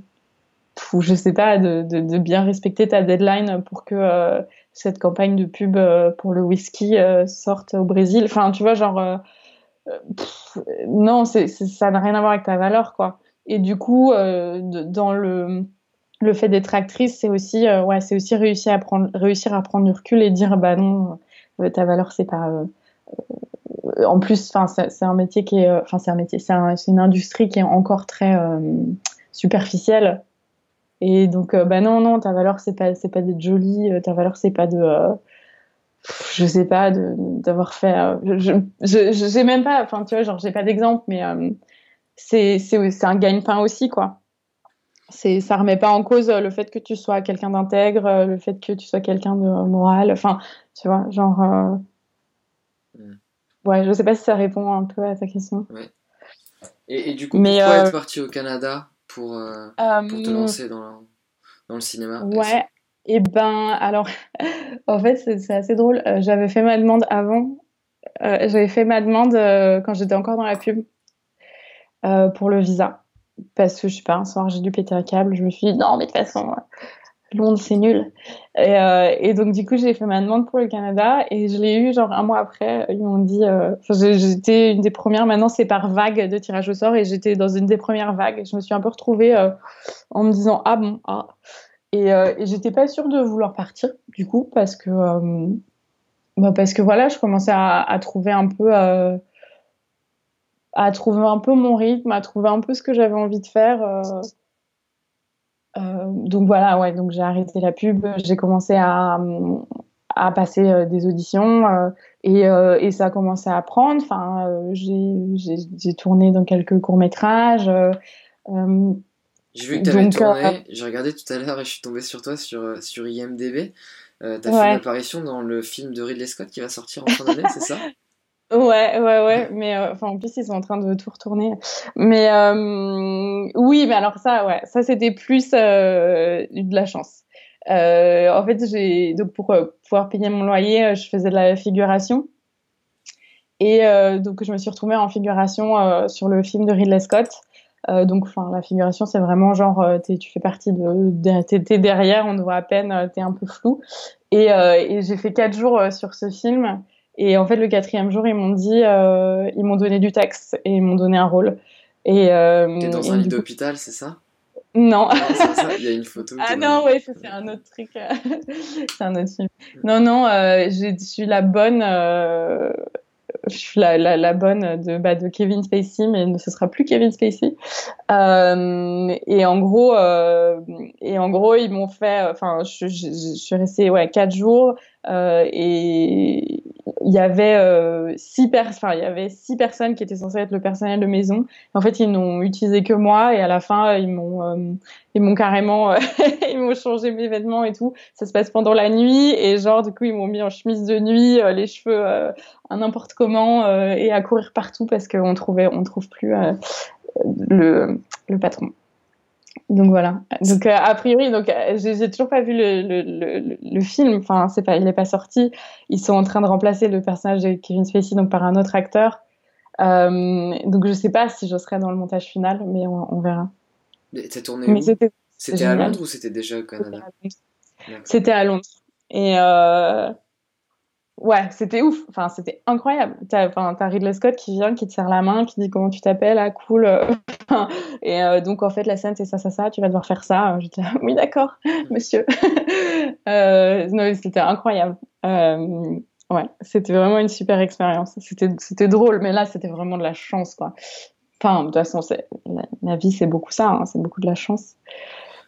ou je sais pas, de, de, bien respecter ta deadline pour que euh, cette campagne de pub euh, pour le whisky euh, sorte au Brésil. Enfin, tu vois, genre, non, c'est, ça n'a rien à voir avec ta valeur, quoi. Et du coup, dans le le fait d'être actrice, c'est aussi, ouais, c'est aussi réussir à prendre, réussir à prendre du recul et dire, bah non, ta valeur, c'est pas. en plus, enfin, c'est un métier qui est, enfin, c'est un métier, c'est une industrie qui est encore très superficielle. Et donc, bah non, non, ta valeur, c'est pas, c'est pas d'être jolie, ta valeur, c'est pas de je sais pas d'avoir fait euh, je j'ai même pas enfin tu vois genre j'ai pas d'exemple mais euh, c'est c'est un gagne-pain aussi quoi c'est ça remet pas en cause le fait que tu sois quelqu'un d'intègre le fait que tu sois quelqu'un de moral enfin tu vois genre euh... mm. ouais je sais pas si ça répond un peu à ta question ouais. et, et, du coup mais pourquoi euh, être parti au Canada? Pour, pour te lancer dans, dans le cinéma ouais eh ben, alors, *laughs* en fait, c'est assez drôle. Euh, j'avais fait ma demande avant. Euh, j'avais fait ma demande euh, quand j'étais encore dans la pub pour le visa. Parce que, je sais pas, un soir, j'ai dû péter un câble. Je me suis dit, non, mais de toute façon, Londres, c'est nul. Et, et, donc, du coup, j'ai fait ma demande pour le Canada et je l'ai eu, genre, un mois après. Ils m'ont dit, j'étais une des premières. Maintenant, c'est par vague de tirage au sort et j'étais dans une des premières vagues. Je me suis un peu retrouvée en me disant, ah bon, ah. Euh, et, j'étais pas sûre de vouloir partir, du coup, parce que, euh, bah parce que voilà, je commençais à, trouver un peu, euh, à trouver un peu mon rythme, à trouver un peu ce que j'avais envie de faire. Donc voilà, ouais, donc j'ai arrêté la pub, j'ai commencé à, à passer des auditions et, et, ça a commencé à prendre. Enfin, j'ai tourné dans quelques courts métrages. J'ai vu que tu avais tourné, euh, j'ai regardé tout à l'heure et je suis tombé sur toi sur, euh, sur IMDB. Euh, tu as fait une apparition dans le film de Ridley Scott qui va sortir en fin d'année, c'est ça? *laughs* Ouais, ouais, ouais. Mais enfin, en plus, ils sont en train de tout retourner. Mais oui, mais alors ça, ouais, ça c'était plus de la chance. en fait, j'ai donc pour pouvoir payer mon loyer, je faisais de la figuration. Et donc, je me suis retrouvée en figuration sur le film de Ridley Scott. Euh, donc, enfin, la figuration, c'est vraiment genre, euh, tu fais partie de, t'es derrière, on te voit à peine, euh, t'es un peu flou. Et, et j'ai fait quatre jours sur ce film. Et en fait, le quatrième jour, ils m'ont dit, ils m'ont donné du texte et ils m'ont donné un rôle. Et t'es dans un lit d'hôpital, c'est ça? Non. Il y a une photo. ah non, ouais, c'est un autre truc. *laughs* c'est un autre film. Non, non, je suis la bonne je suis la, la, la, bonne de, bah, de Kevin Spacey, mais ce sera plus Kevin Spacey. Euh, et en gros, euh, et en gros, ils m'ont fait, enfin, je, je, je, suis restée ouais quatre jours euh, et il y avait euh, six enfin il y avait six personnes qui étaient censées être le personnel de maison. En fait, ils n'ont utilisé que moi et à la fin, ils m'ont euh, ils m'ont carrément *laughs* ils m'ont changé mes vêtements et tout. Ça se passe pendant la nuit et genre du coup ils m'ont mis en chemise de nuit, euh, les cheveux à n'importe comment et à courir partout parce qu'on trouvait on trouve plus le le patron. Donc voilà. Donc euh, a priori, donc euh, j'ai toujours pas vu le, le, le, le film. Enfin, c'est pas, il n'est pas sorti. Ils sont en train de remplacer le personnage de Kevin Spacey donc par un autre acteur. Euh, donc je sais pas si je serai dans le montage final, mais on, on verra. T'as tourné mais où? C'était à Londres ou c'était déjà au Canada? C'était à Londres. Et euh, ouais, c'était ouf. Enfin, c'était incroyable. T'as, enfin, t'as Ridley Scott qui vient, qui te serre la main, qui dit comment tu t'appelles, ah cool. et euh, donc en fait, la scène c'est ça, ça, ça. Tu vas devoir faire ça. J'étais là, oui, d'accord, *laughs* monsieur. *laughs* euh, non, c'était incroyable. Euh, ouais, c'était vraiment une super expérience. C'était, drôle, mais là, c'était vraiment de la chance, quoi. Enfin, de toute façon, la, vie, c'est beaucoup ça. Hein, c'est beaucoup de la chance.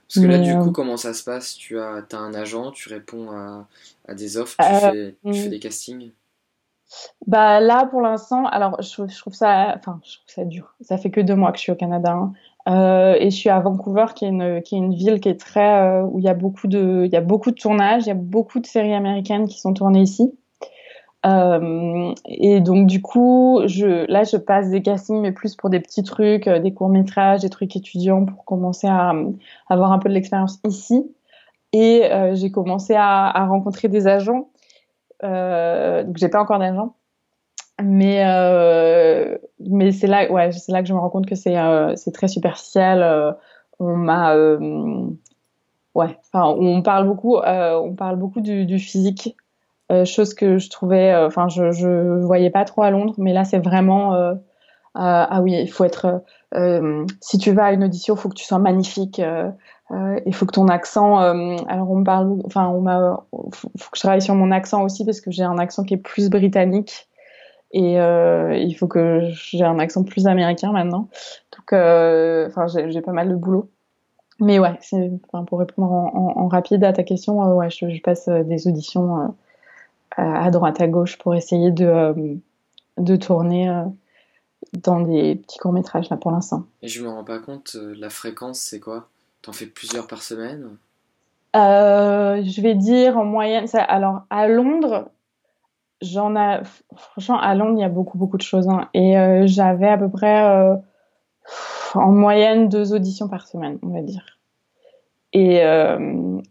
Parce que là, du coup, euh, comment ça se passe? Tu as, as un agent, tu réponds à, à des offres, tu, euh, fais, tu fais mm. des castings? Bah là pour l'instant, alors je, je, trouve ça, enfin je trouve ça dur. Ça fait que deux mois que je suis au Canada hein. euh, et je suis à Vancouver, qui est une, qui est une ville qui est très euh, où il y a beaucoup de, il y a beaucoup de tournages, il y a beaucoup de séries américaines qui sont tournées ici. Euh, et donc du coup, là, je passe des castings, mais plus pour des petits trucs, euh, des courts métrages, des trucs étudiants pour commencer à, à avoir un peu de l'expérience ici. Et euh, j'ai commencé à, rencontrer des agents. Euh, donc j'ai pas encore d'agent, mais euh, c'est là, ouais, c'est là que je me rends compte que c'est très superficiel. on m'a ouais, enfin, on parle beaucoup, on parle beaucoup du, physique euh, chose que je trouvais, euh, enfin, je, voyais pas trop à Londres, mais là, c'est vraiment, euh, ah oui, il faut être. si tu vas à une audition, il faut que tu sois magnifique. il faut que ton accent. alors on me parle. Enfin, on m'a. Faut, que je travaille sur mon accent aussi parce que j'ai un accent qui est plus britannique. Et il faut que j'ai un accent plus américain maintenant. Donc, enfin, j'ai pas mal de boulot. Mais ouais, pour répondre en, rapide à ta question, euh, ouais, je, passe euh, des auditions euh, à droite à gauche pour essayer de, de tourner dans des petits courts métrages là pour l'instant. Et je me rends pas compte, la fréquence c'est quoi? T'en fais plusieurs par semaine? Je vais dire en moyenne. Ça, alors à Londres, j'en ai. Franchement, à Londres, il y a beaucoup beaucoup de choses. Hein, et j'avais à peu près en moyenne deux auditions par semaine, on va dire. Euh,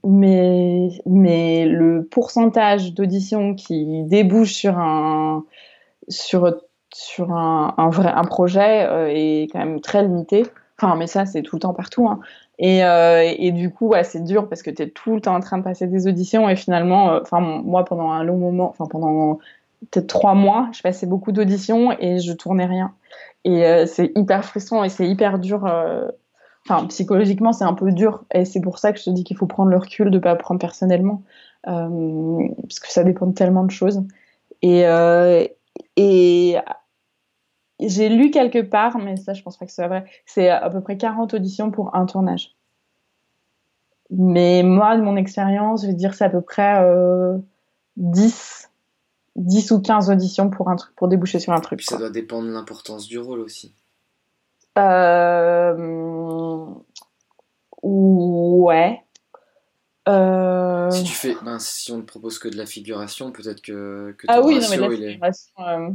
mais, mais le pourcentage d'auditions qui débouchent sur un sur sur un, vrai un projet euh, est quand même très limité. Enfin, mais ça c'est tout le temps partout. Hein. Et, euh, et du coup, ouais, c'est dur parce que tu es tout le temps en train de passer des auditions et finalement, enfin moi pendant un long moment, enfin pendant peut-être trois mois, je passais beaucoup d'auditions et je tournais rien. Et c'est hyper frustrant et c'est hyper dur. Euh, enfin, psychologiquement, c'est un peu dur. Et c'est pour ça que je te dis qu'il faut prendre le recul de ne pas prendre personnellement. Euh, parce que ça dépend de tellement de choses. Et, et j'ai lu quelque part, mais ça, je pense pas que ce soit vrai, c'est à peu près 40 auditions pour un tournage. Mais moi, de mon expérience, je vais dire c'est à peu près 10 10 ou 15 auditions pour un truc, pour déboucher sur un truc. Ça doit dépendre de l'importance du rôle aussi. Euh... Ouais. Euh... Si tu fais, ben, si on ne propose que de la figuration, peut-être que, que ah oui, non, mais la figuration, euh,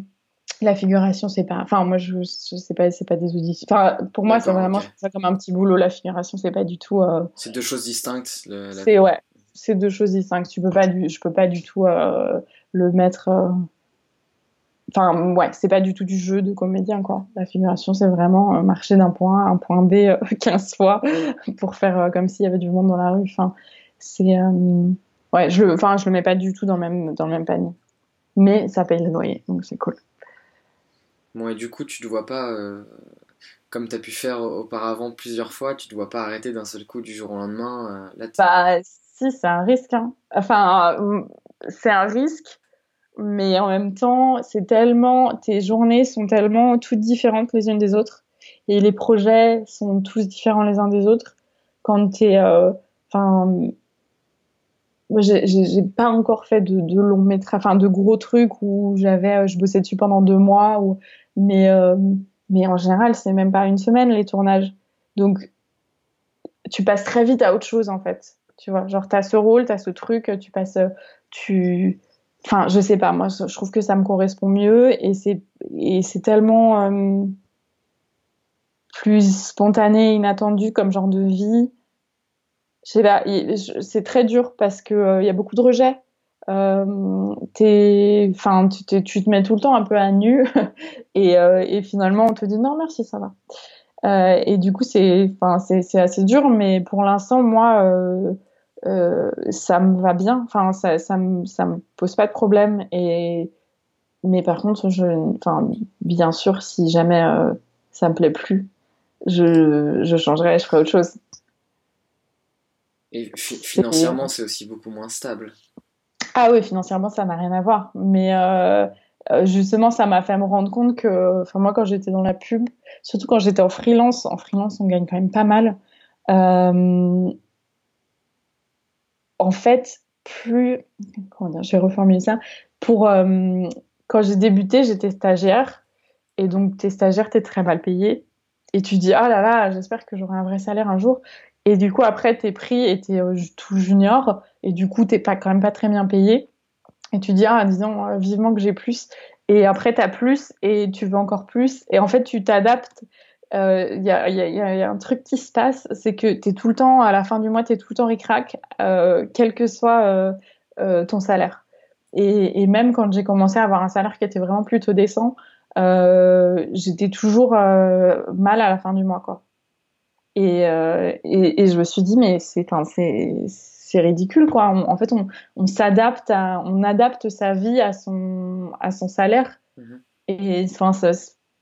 la figuration, c'est pas. Enfin, moi, je, je sais pas, c'est pas des auditions. Enfin, pour moi, c'est vraiment ça comme un petit boulot. La figuration, c'est pas du tout. Euh, c'est deux choses distinctes. C'est ouais, c'est deux choses distinctes. Tu peux pas du, je peux pas du tout le mettre. Euh, enfin, ouais, c'est pas du tout du jeu de comédien, quoi. La figuration, c'est vraiment euh, marcher d'un point A à un point B *laughs* 15 fois pour faire comme s'il y avait du monde dans la rue. Enfin, c'est. ouais, je, enfin, je le mets pas du tout dans le même, dans le même panier. Mais ça paye le loyer, donc c'est cool. Bon, et du coup, tu ne vois pas comme tu as pu faire auparavant plusieurs fois, tu ne dois pas arrêter d'un seul coup du jour au lendemain. là, bah, si, c'est un risque. Hein. Enfin, euh, c'est un risque, mais en même temps, c'est tellement, tes journées sont tellement toutes différentes les unes des autres, et les projets sont tous différents les uns des autres. Quand tu es, euh, enfin, j'ai pas encore fait de, de métrages, enfin de gros trucs où j'avais, euh, je bossais dessus pendant deux mois, ou, mais, mais en général, c'est même pas une semaine les tournages. Donc, tu passes très vite à autre chose en fait tu vois. Genre, t'as ce rôle, t'as ce truc, tu passes, tu, enfin, je sais pas, moi, je trouve que ça me correspond mieux et c'est, et c'est tellement euh, plus spontané, inattendu comme genre de vie. Je sais pas, c'est très dur parce que il euh, y a beaucoup de rejets. Euh, enfin, tu, tu, te mets tout le temps un peu à nu *laughs* et, et finalement on te dit non merci ça va. Euh, et du coup, c'est, enfin, c'est, assez dur, mais pour l'instant, moi, euh, euh, ça me va bien. Enfin, ça, ça, me, ça me pose pas de problème. Et mais par contre, je, enfin, bien sûr, si jamais euh, ça me plaît plus, je, je changerai, je ferai autre chose. Et financièrement, c'est aussi beaucoup moins stable. Ah oui, financièrement, ça n'a rien à voir. Mais euh, justement, ça m'a fait me rendre compte que, enfin, moi, quand j'étais dans la pub, surtout quand j'étais en freelance, en freelance, on gagne quand même pas mal. Euh, en fait, plus. Comment dire Je vais reformuler ça. Pour, euh, quand j'ai débuté, j'étais stagiaire. Et donc, t'es stagiaire, t'es très mal payé. Et tu dis, ah là là, j'espère que j'aurai un vrai salaire un jour. Et du coup, après, t'es pris et t'es euh, tout junior. Et du coup, t'es pas, quand même pas très bien payé. Et tu dis, ah, disons, euh, vivement que j'ai plus. Et après, t'as plus et tu veux encore plus. Et en fait, tu t'adaptes il euh, y, a, y, a, y, a, un truc qui se passe, c'est que tu es tout le temps, à la fin du mois, tu es tout le temps ric-rac, euh, quel que soit euh, euh, ton salaire. Et, et, même quand j'ai commencé à avoir un salaire qui était vraiment plutôt décent, j'étais toujours mal à la fin du mois. Quoi. Et, et, et, je me suis dit, mais c'est c'est ridicule quoi. en fait, on, on s'adapte, on adapte sa vie à son à son salaire. Mmh. Et enfin, ça,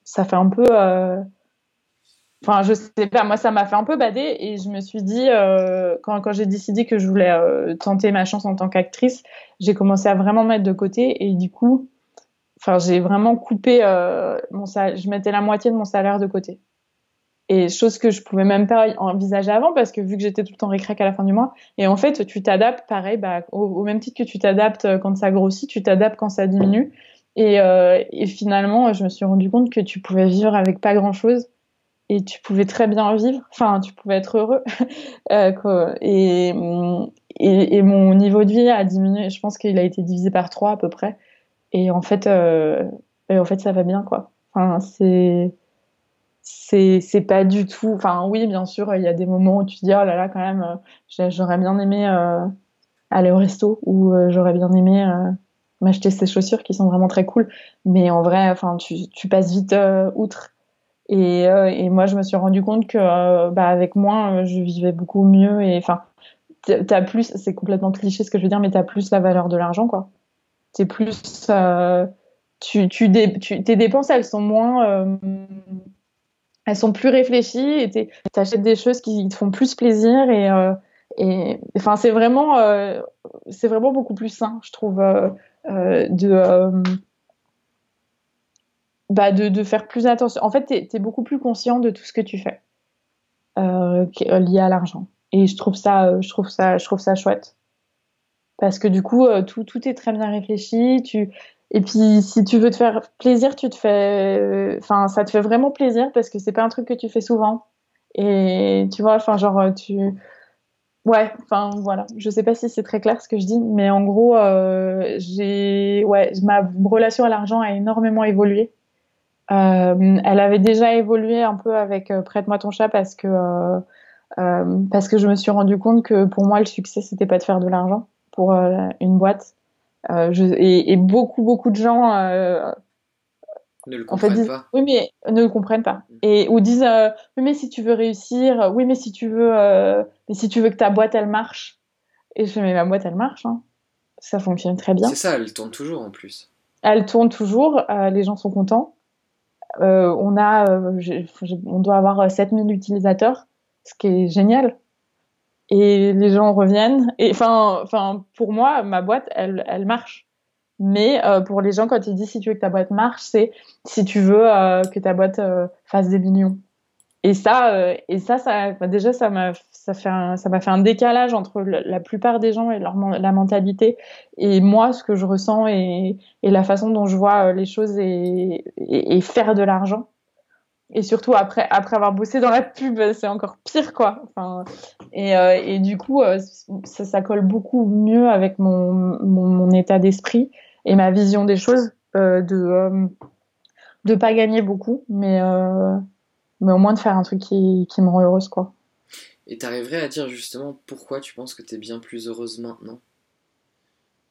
ça fait un peu. Enfin, je sais pas, moi, ça m'a fait un peu bader et je me suis dit, euh, quand, j'ai décidé que je voulais euh, tenter ma chance en tant qu'actrice, j'ai commencé à vraiment mettre de côté et du coup, enfin, j'ai vraiment coupé euh, mon salaire, je mettais la moitié de mon salaire de côté. Et chose que je pouvais même pas envisager avant parce que vu que j'étais tout le temps récrac à la fin du mois. Et en fait, tu t'adaptes pareil, bah, au, même titre que tu t'adaptes quand ça grossit, tu t'adaptes quand ça diminue. Et, et finalement, je me suis rendu compte que tu pouvais vivre avec pas grand chose et tu pouvais très bien vivre. Enfin, tu pouvais être heureux. *laughs* euh, et, et, mon niveau de vie a diminué. Je pense qu'il a été divisé par trois à peu près. Et en fait, euh, et en fait, ça va bien quoi. Enfin, c'est pas du tout enfin oui bien sûr il y a des moments où tu te dis oh là là quand même j'aurais bien aimé euh, aller au resto ou j'aurais bien aimé m'acheter ces chaussures qui sont vraiment très cool mais en vrai enfin tu passes vite outre et euh, et moi je me suis rendu compte que euh, bah avec moins euh, je vivais beaucoup mieux et enfin t'as plus c'est complètement cliché ce que je veux dire mais t'as plus la valeur de l'argent quoi. C'est plus tu tu, tu tes dépenses elles sont moins elles sont plus réfléchies et tu achètes des choses qui te font plus plaisir et euh, et enfin c'est vraiment euh, c'est vraiment beaucoup plus sain je trouve euh, de bah de, de faire plus attention en fait t'es es beaucoup plus conscient de tout ce que tu fais euh, lié à l'argent et je trouve ça euh, je trouve ça je trouve ça chouette parce que du coup euh, tout tout est très bien réfléchi tu et puis, si tu veux te faire plaisir, tu te fais, euh, enfin, ça te fait vraiment plaisir parce que c'est pas un truc que tu fais souvent. Et tu vois, enfin, genre, tu, ouais, enfin, voilà. Je sais pas si c'est très clair ce que je dis, mais en gros, euh, j'ai, ouais, ma relation à l'argent a énormément évolué. Euh, elle avait déjà évolué un peu avec euh, Prête-moi ton chat parce que, euh, euh, parce que je me suis rendu compte que pour moi, le succès, c'était pas de faire de l'argent pour une boîte. Euh, je, et, et beaucoup, beaucoup de gens euh, Ne le en fait comprennent disent pas. oui mais ne le comprennent pas Mm. et ou disent euh, oui mais si tu veux réussir oui mais si tu veux euh, mais si tu veux que ta boîte elle marche et je fais mais ma boîte elle marche hein. ça fonctionne très bien C'est ça, elle tourne toujours en plus. elle tourne toujours euh, les gens sont contents on a euh, on doit avoir euh, 7000 utilisateurs ce qui est génial. Et les gens reviennent. Et enfin pour moi ma boîte elle elle marche. Mais euh, pour les gens quand ils disent si tu veux que ta boîte marche c'est si tu veux euh, que ta boîte euh, fasse des millions. Et ça euh, et ça ça bah, déjà ça m'a ça m'a fait un décalage entre la plupart des gens et leur la mentalité et moi ce que je ressens et, la façon dont je vois euh, les choses et, faire de l'argent. Et surtout après après avoir bossé dans la pub c'est encore pire quoi. Et, euh, et du coup euh, ça, ça colle beaucoup mieux avec mon, mon, état d'esprit et ma vision des choses de de pas gagner beaucoup mais mais au moins de faire un truc qui, qui me rend heureuse quoi Et t'arriverais à dire justement pourquoi tu penses que t'es bien plus heureuse maintenant?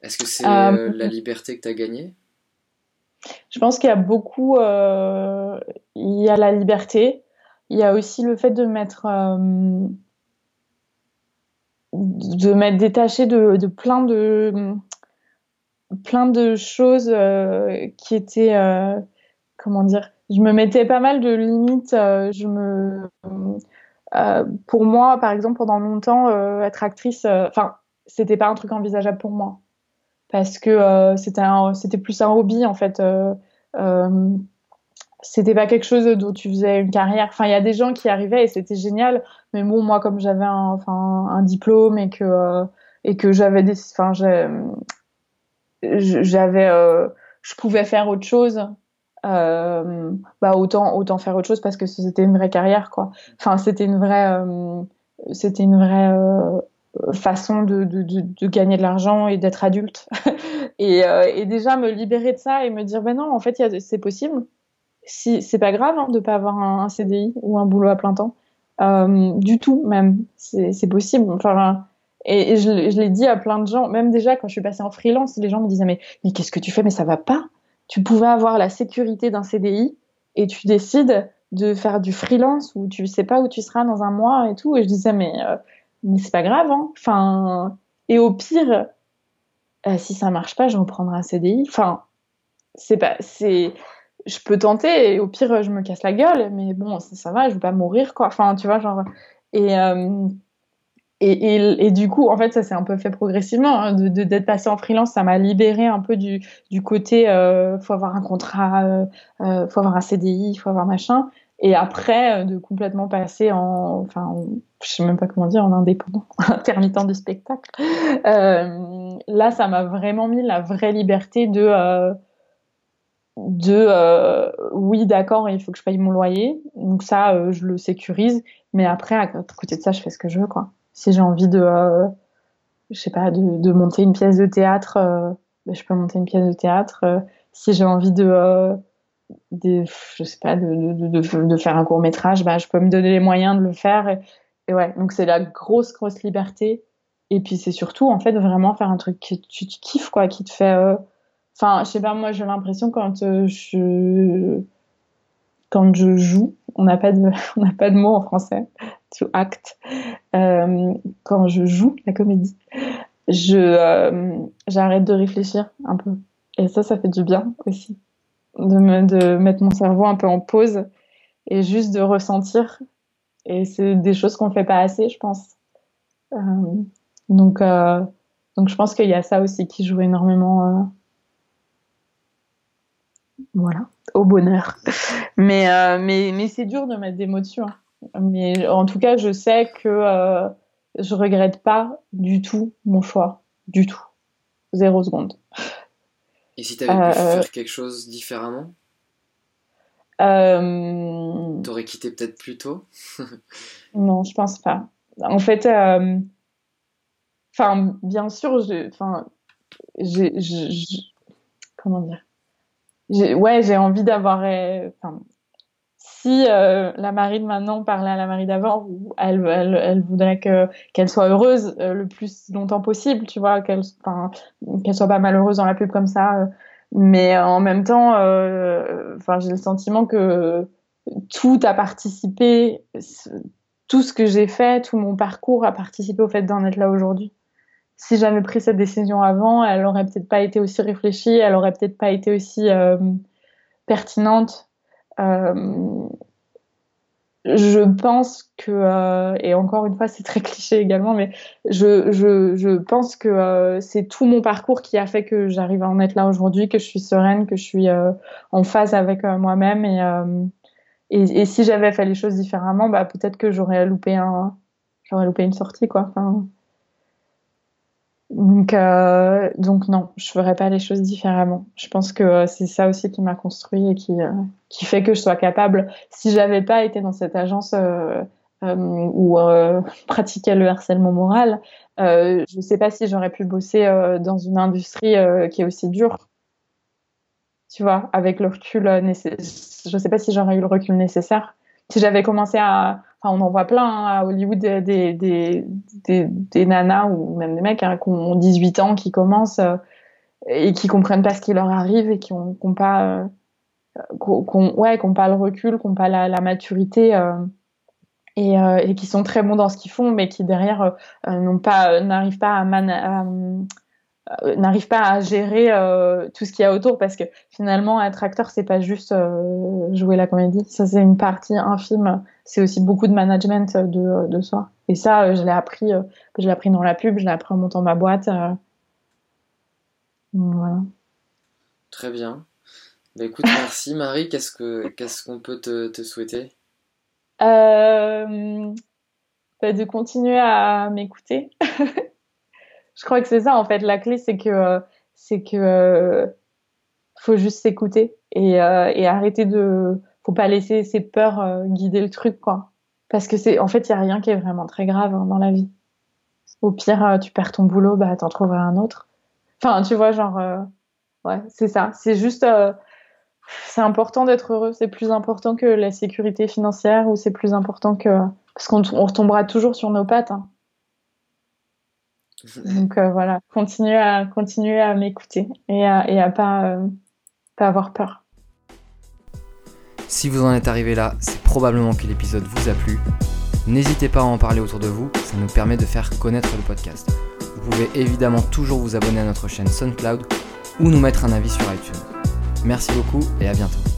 Est-ce que c'est Euh, euh, la liberté que t'as gagnée? Je pense qu'il y a beaucoup, euh, il y a la liberté, il y a aussi le fait de m'être, euh, de m'être détaché de, de plein de, plein de choses qui étaient, comment dire, je me mettais pas mal de limites. je me, pour moi, par exemple, pendant longtemps, euh, être actrice, euh, enfin, c'était pas un truc envisageable pour moi parce que euh, c'était plus un hobby en fait. Euh, euh, c'était pas quelque chose dont tu faisais une carrière. Enfin, il y a des gens qui arrivaient et c'était génial. Mais bon, moi, comme j'avais un, diplôme et que euh, et que j'avais des, enfin, j'avais, euh, je pouvais faire autre chose. Euh, bah autant autant faire autre chose parce que c'était une vraie carrière quoi. Enfin, c'était une vraie, euh, c'était une vraie euh, façon de, de, de, gagner de l'argent et d'être adulte. *laughs* et, et déjà me libérer de ça et me dire ben non, en fait, c'est possible. Si c'est pas grave hein, de pas avoir un, CDI ou un boulot à plein temps, du tout même, c'est possible. Enfin, et, et je, je l'ai dit à plein de gens, même déjà quand je suis passée en freelance, les gens me disaient mais mais qu'est-ce que tu fais? Mais ça va pas. Tu pouvais avoir la sécurité d'un CDI et tu décides de faire du freelance où tu sais pas où tu seras dans un mois et tout. Et je disais mais euh, mais c'est pas grave, hein. Enfin, et au pire, euh, si ça marche pas, je reprendrai un CDI. Enfin, c'est pas, c'est, je peux tenter et au pire, je me casse la gueule, mais bon, ça, ça va, je vais pas mourir, quoi. Enfin, tu vois, genre. Et, euh, et, du coup, en fait, ça s'est un peu fait progressivement. Hein, de, d'être passé en freelance, ça m'a libéré un peu du, côté euh, faut avoir un contrat, euh, euh faut avoir un CDI, faut avoir machin. Et après, euh, de complètement passer en, enfin, je sais même pas comment dire, en indépendant, *laughs* intermittent du spectacle. Euh, là, ça m'a vraiment mis la vraie liberté de, oui, d'accord, il faut que je paye mon loyer, donc ça, je le sécurise. Mais après, à côté de ça, je fais ce que je veux, quoi. Si j'ai envie de, euh, je sais pas, de, monter une pièce de théâtre, ben, je peux monter une pièce de théâtre. si j'ai envie de je pas, de, faire un court métrage, bah, je peux me donner les moyens de le faire. Et, ouais, donc c'est la grosse, grosse liberté. Et puis c'est surtout, en fait, vraiment faire un truc que tu, tu kiffes, quoi, qui te fait. Euh... Enfin, je sais pas, moi j'ai l'impression quand euh, je. Quand je joue, on n'a pas, de... *laughs* on en français, to act. Euh, quand je joue la comédie, je, euh, j'arrête de réfléchir un peu. Et ça, ça fait du bien aussi de, me, de mettre mon cerveau un peu en pause et juste de ressentir. Et c'est des choses qu'on fait pas assez, je pense. Euh, donc, donc je pense qu'il y a ça aussi qui joue énormément. Voilà, au bonheur. *laughs* Mais, mais, mais c'est dur de mettre des mots dessus. Hein. Mais en tout cas, je sais que euh, je regrette pas du tout mon choix. Du tout. Zéro seconde. Et si tu avais pu faire quelque chose différemment? Euh... T'aurais quitté peut-être plus tôt? *laughs* Non, je pense pas. En fait, euh... enfin, bien sûr, j'ai, enfin, j'ai, comment dire? Ouais, j'ai envie d'avoir. Enfin, si euh, la Marie de maintenant parlait à la Marie d'avant, elle, elle, elle voudrait que qu'elle soit heureuse euh, le plus longtemps possible, tu vois, qu'elle, qu'elle soit pas malheureuse dans la pub comme ça. Euh, mais en même temps, euh, enfin, j'ai le sentiment que tout a participé, tout ce que j'ai fait, tout mon parcours a participé au fait d'en être là aujourd'hui. Si j'avais pris cette décision avant, elle aurait peut-être pas été aussi réfléchie, elle aurait peut-être pas été aussi euh, pertinente euh, je pense que, euh, et encore une fois, c'est très cliché également, mais je, je, je pense que euh, c'est tout mon parcours qui a fait que j'arrive à en être là aujourd'hui, que je suis sereine, que je suis euh, en phase avec euh, moi-même. Et, euh, et, et, si j'avais fait les choses différemment, bah, peut-être que j'aurais loupé, un, j'aurais loupé une sortie. Quoi. Enfin, donc, euh, donc non, je ferais pas les choses différemment. Je pense que euh, c'est ça aussi qui m'a construit et qui, euh, qui fait que je sois capable. Si j'avais pas été dans cette agence euh, euh où *laughs* pratiquait le harcèlement moral, je sais pas si j'aurais pu bosser dans une industrie qui est aussi dure. Tu vois, avec le recul. Je sais pas si j'aurais eu le recul nécessaire. Si j'avais commencé à on en voit plein hein, à Hollywood des, des, des, nanas ou même des mecs hein, qui ont 18 ans, qui commencent euh, et qui comprennent pas ce qui leur arrive et qui ont, qui ont pas, euh, pas le recul, qui ont pas la, maturité euh, et, euh, qui sont très bons dans ce qu'ils font, mais qui derrière euh, n'ont pas, n'arrivent pas à, à euh, n'arrive pas à gérer euh, tout ce qu'il y a autour parce que finalement être acteur c'est pas juste euh, jouer la comédie. Ça c'est une partie infime. C'est aussi beaucoup de management de, de soi. Et ça euh, je l'ai appris euh, je l'ai appris dans la pub je l'ai appris en montant ma boîte voilà. Très bien. Bah, écoute *laughs* merci. Marie qu'est-ce que qu'est-ce qu'on peut te, te souhaiter? Bah, de continuer à m'écouter *laughs* je crois que c'est ça en fait. La clé, c'est que euh, c'est que euh, faut juste s'écouter et, euh, et arrêter de, faut pas laisser ses peurs guider le truc quoi. Parce que c'est, en fait, il y a rien qui est vraiment très grave hein, dans la vie. Au pire, tu perds ton boulot, bah t'en trouveras un autre. Enfin, tu vois, genre, ouais, c'est ça. C'est juste, c'est important d'être heureux. C'est plus important que la sécurité financière ou c'est plus important que parce qu'on retombera toujours sur nos pattes. Hein. Donc euh, voilà, continuer à, m'écouter et à, et à pas, euh, pas avoir peur. Si vous en êtes arrivé là, c'est probablement que l'épisode vous a plu. N'hésitez pas à en parler autour de vous, ça nous permet de faire connaître le podcast. Vous pouvez évidemment toujours vous abonner à notre chaîne SoundCloud ou nous mettre un avis sur iTunes. Merci beaucoup et à bientôt.